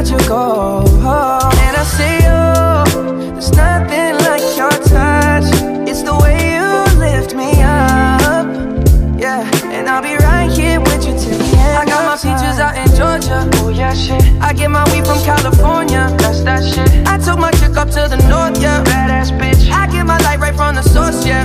Let you go. And I see you. Oh, there's nothing like your touch. It's the way you lift me up. Yeah, and I'll be right here with you till the end. I got my peaches out in Georgia. Oh yeah, shit. I get my weed from California. That's that shit. I took my chick up to the north, yeah. Badass bitch. I get my light right from the source, yeah.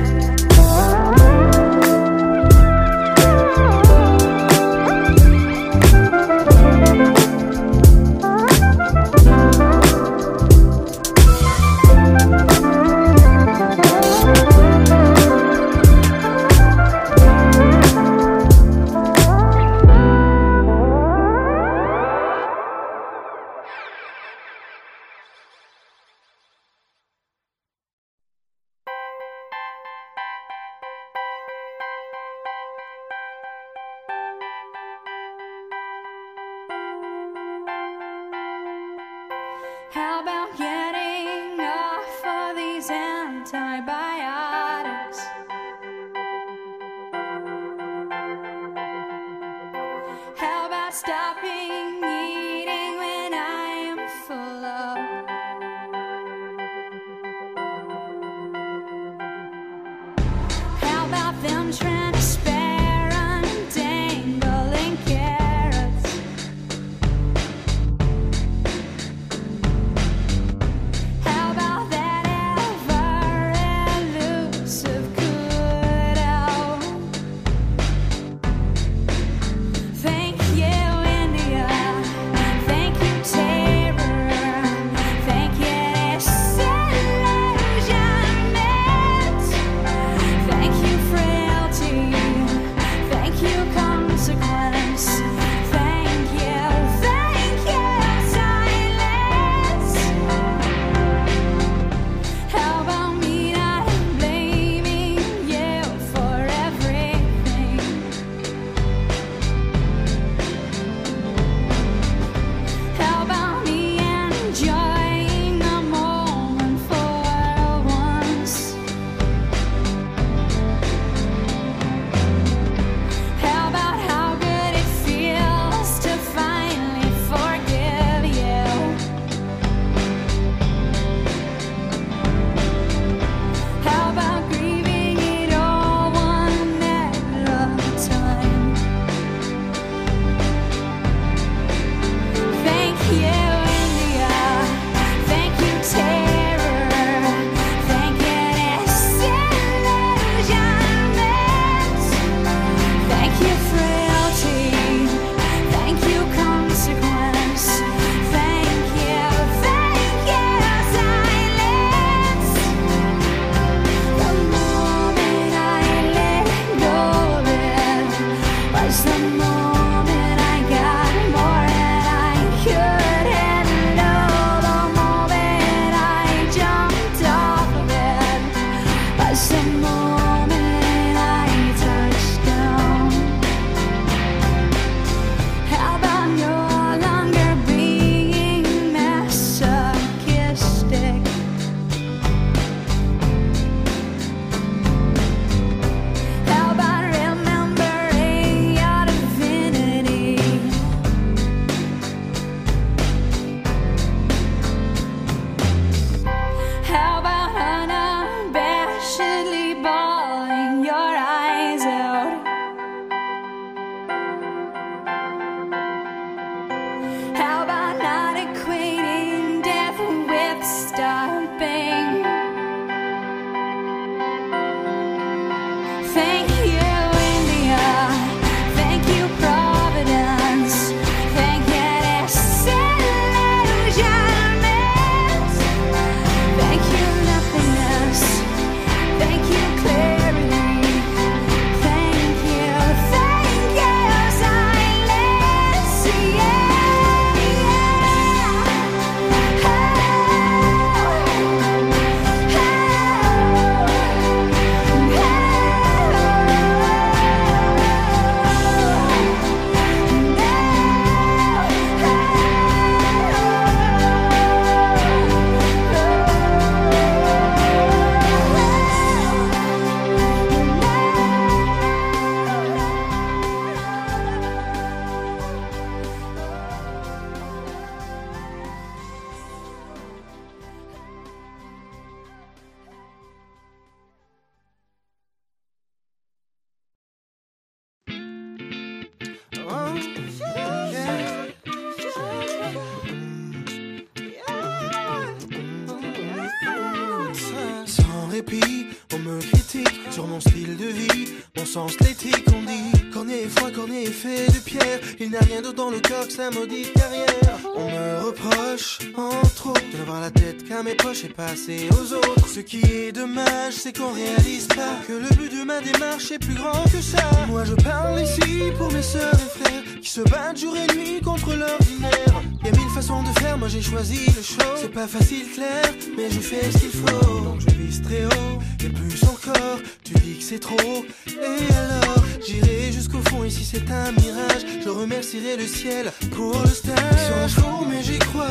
Entre autres, de n'avoir la tête qu'à mes poches et passer aux autres. Ce qui est dommage, c'est qu'on réalise pas que le but de ma démarche est plus grand que ça. Moi je parle ici pour mes sœurs et frères qui se battent jour et nuit contre l'ordinaire. Y a mille façons de faire, moi j'ai choisi le show. C'est pas facile, clair, mais je fais ce qu'il faut. Donc je vise très haut, et plus encore. Tu dis que c'est trop, et alors? J'irai jusqu'au fond. Et si c'est un mirage, je remercierai le ciel pour le stage. Sur un mais j'y crois.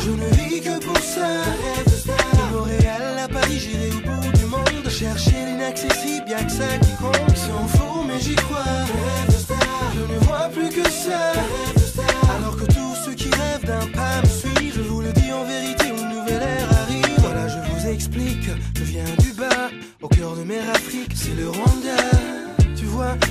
Je ne vis que pour ça. De Montréal à Paris, j'irai au bout du monde. Chercher l'inaccessible, y'a que ça qui compte. Ils s'en fout, mais j'y crois. Je ne vois plus que ça. Alors que tous ceux qui rêvent d'un pas me suivent, je vous le dis en vérité, une nouvelle ère arrive. Voilà, je vous explique, je viens du bas, au cœur de mer Afrique, c'est le Rwanda.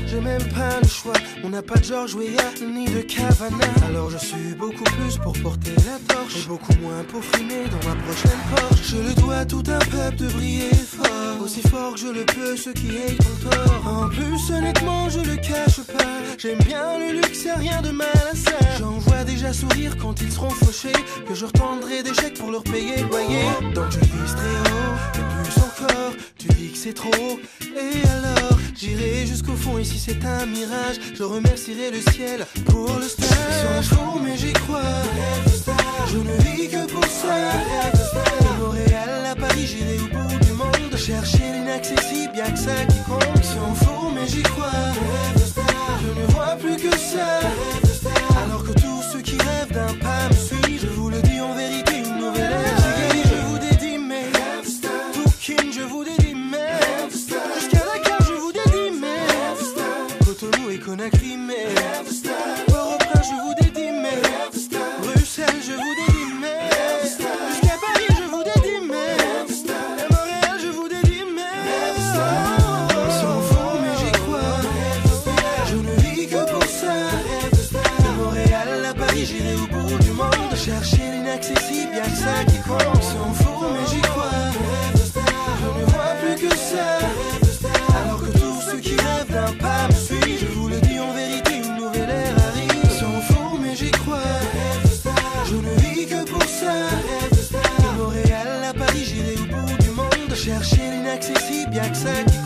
J'ai même pas le choix. On n'a pas de George Weah ni de Cavana. Alors je suis beaucoup plus pour porter la torche et beaucoup moins pour frimer dans ma prochaine Porsche. Je le dois à tout un peuple de briller fort, aussi fort que je le peux, ceux qui aient ton tort. En plus, honnêtement, je le cache pas. J'aime bien le luxe, y'a rien de mal à ça. J'en vois déjà sourire quand ils seront fauchés, que je retendrai des chèques pour leur payer le loyer. Donc je vise très haut, et plus Tu dis que c'est trop, et alors j'irai jusqu'au fond. Et si c'est un mirage, je remercierai le ciel pour le stage. Sur un show, mais j'y crois. Je ne vis que pour ça. De Montréal à Paris, j'irai au bout du monde. Chercher l'inaccessible, y'a que ça qui compte. Ils s'en fout, mais j'y crois. Je ne vois plus que ça. Chercher l'inaccessible, y'a que ça qui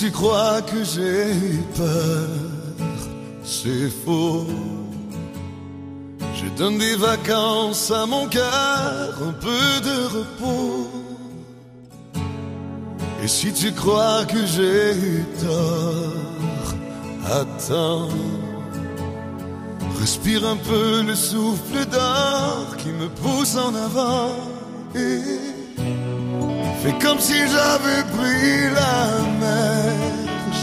tu crois que j'ai peur, c'est faux. Je donne des vacances à mon cœur, un peu de repos. Et si tu crois que j'ai tort, attends. Respire un peu le souffle d'or qui me pousse en avant. Fait comme si j'avais pris la mer.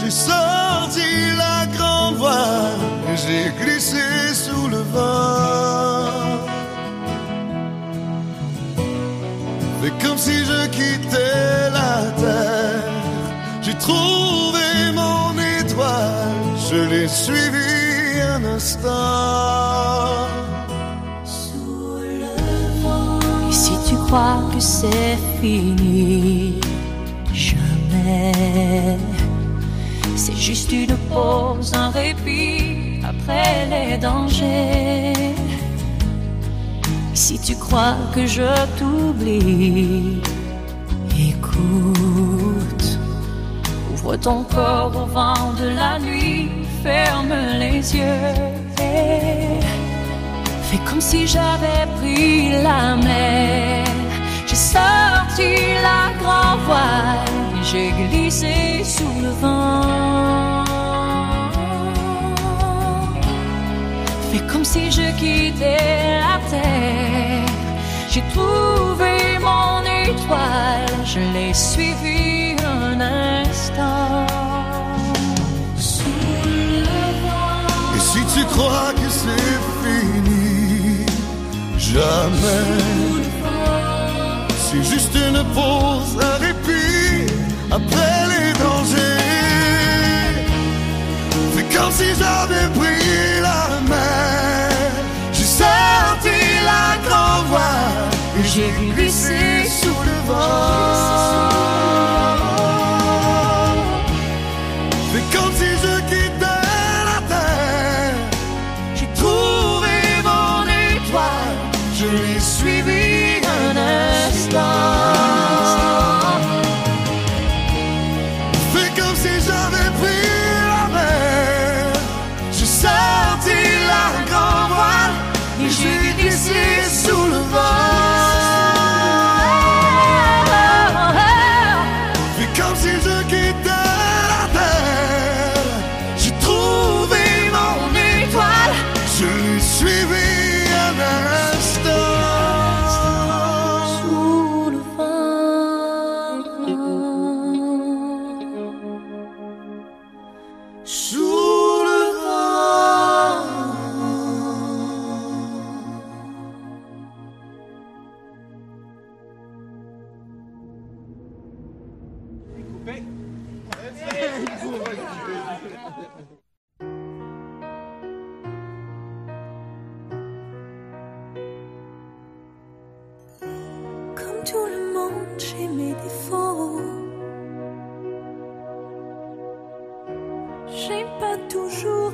J'ai sorti la grande voile et j'ai glissé sous le vent. Fait comme si je quittais la terre. J'ai trouvé mon étoile, je l'ai suivi un instant. crois que c'est fini. Jamais. C'est juste une pause, un répit après les dangers. Si tu crois que je t'oublie, écoute. Ouvre ton corps au vent de la nuit, ferme les yeux. Et fais comme si j'avais pris la mer. J'ai sorti la grand voile, j'ai glissé sous le vent. Fais comme si je quittais la terre. J'ai trouvé mon étoile, je l'ai suivie un instant. Et si tu crois que c'est fini, jamais. C'est juste une pause, un répit après les dangers. C'est comme si j'avais pris la mer. J'ai sorti la grande voile et j'ai glissé sous le vent.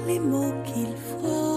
les mots qu'il faut.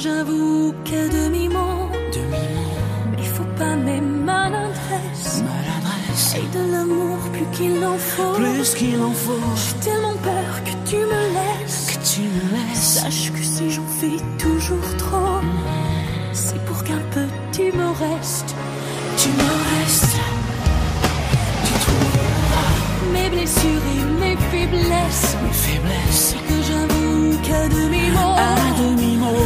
J'avoue qu'à demi-mot. demi-mot, Mais faut pas mes maladresses. maladresse. Et de l'amour plus qu'il en faut. Plus qu'il en faut, J'ai tellement peur que tu me laisses. que tu me laisses. Sache que si j'en fais toujours trop, c'est pour qu'un peu tu me restes. Tu me restes. Tu trouveras Mes blessures et mes faiblesses, mes faiblesses. que j'avoue qu'à demi-mot. À demi-mot,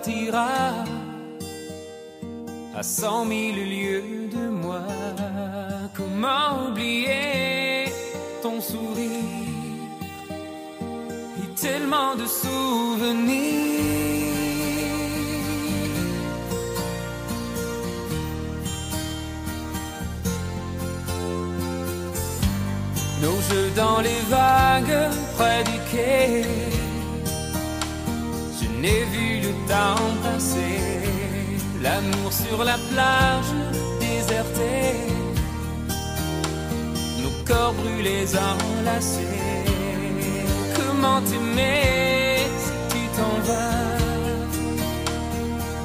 tu partiras à cent mille lieues de moi. Comment oublier ton sourire et tellement de souvenirs? Nos jeux dans les vagues près du quai. Je n'ai vu le L'amour sur la plage désertée. Nos corps brûlés enlacés. Comment t'aimer si tu t'en vas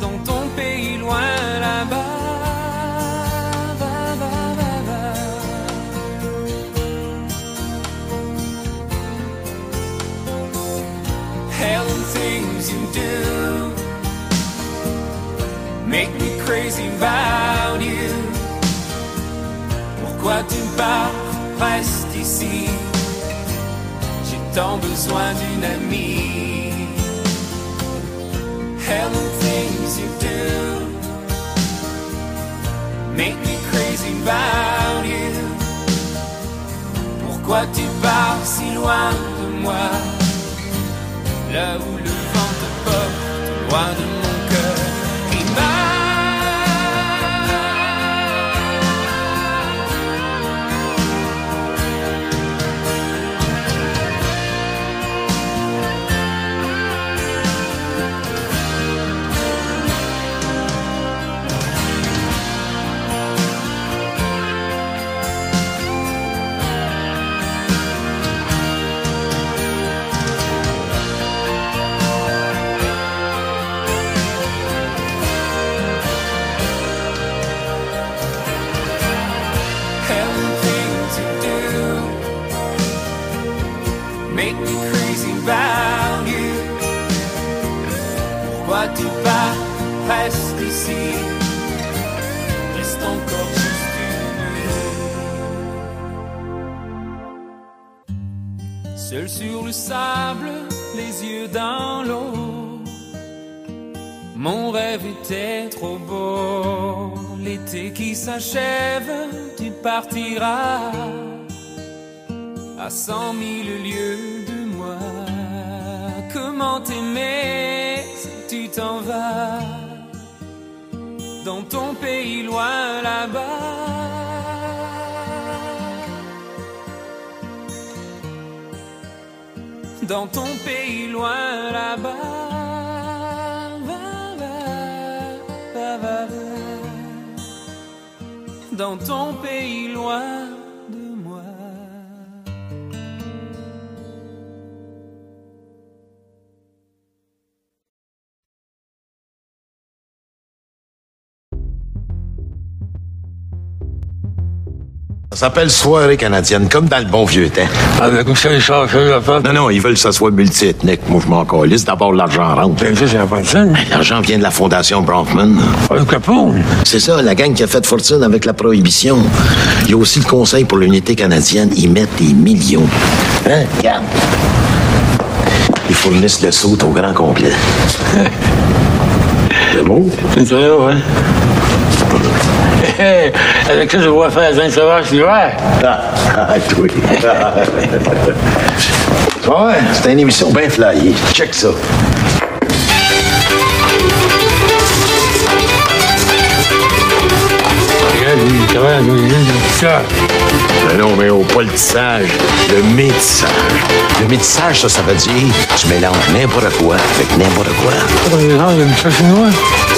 dans ton pays loin là-bas? Things you do make me crazy about you. Pourquoi tu pars, reste ici? J'ai tant besoin d'une amie. Hell things you do make me crazy about you. Pourquoi tu pars si loin de moi? là où le vent te porte, loin de mon reste ici, reste encore juste une nuit. Seul sur le sable, les yeux dans l'eau. Mon rêve était trop beau. L'été qui s'achève, tu partiras à cent mille lieues de moi. Comment t'aimer si tu t'en vas? Dans ton pays loin là-bas? Dans ton pays loin là-bas. Dans ton pays loin s'appelle soirée canadienne, comme dans le bon vieux temps. Avec ça, ils changent la femme. Non, non, ils veulent que ça soit multiethnique. Moi, je m'en calisse. D'abord, l'argent rentre. Ben, ça, c'est scène. L'argent vient de la Fondation Bronfman. Le Capone. C'est ça, la gang qui a fait fortune avec la prohibition. Il y a aussi le Conseil pour l'unité canadienne. Ils mettent des millions. Hein? Regarde. Ils fournissent le saut au grand complet. *laughs* C'est beau? C'est très haut, hein? *laughs* Avec ça, je vois faire sauvage l'hiver. Ah, ah, oui. *laughs* ouais, c'est une émission bien flyée. Check ça. Ça. Ben non, mais au politissage, le métissage. Le métissage, ça, ça veut dire tu mélanges n'importe quoi avec n'importe quoi. Ils aiment ça chinois.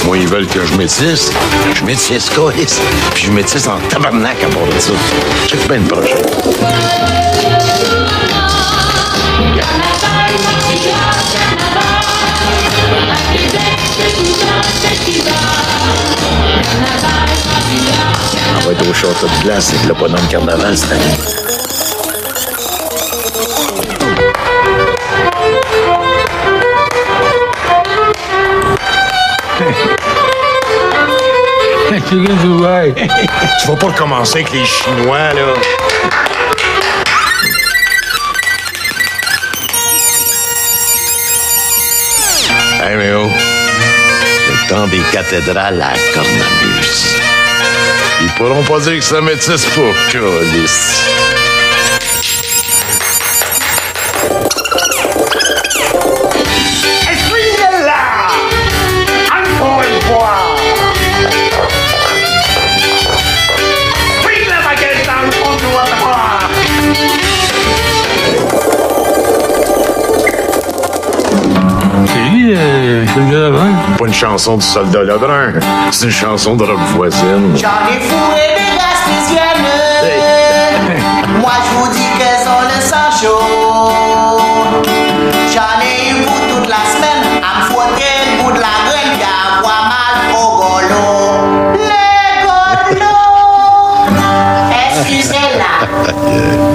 Moi, ils veulent que je métisse. Je métisse, câlisse. Puis je métisse en tabarnak à part de ça. Check bien le projet. On va être au château de glace avec le bonhomme carnaval cette année. Tu vas pas recommencer avec les Chinois, là. Hey, mais oh. Le temps des cathédrales à Cornamus. Ils pourront pas dire que ça métisse pas, calice. Soldat là-bas. Pas une chanson du soldat Lebrun. C'est une chanson de rock voisine. J'en ai fourré des gaspésiennes Moi je vous dis qu'elles ont le sang chaud. J'en ai eu pour toute la semaine. À me fouetter le bout de la graine avoir mal au golo. Les golos. *laughs* Excusez-la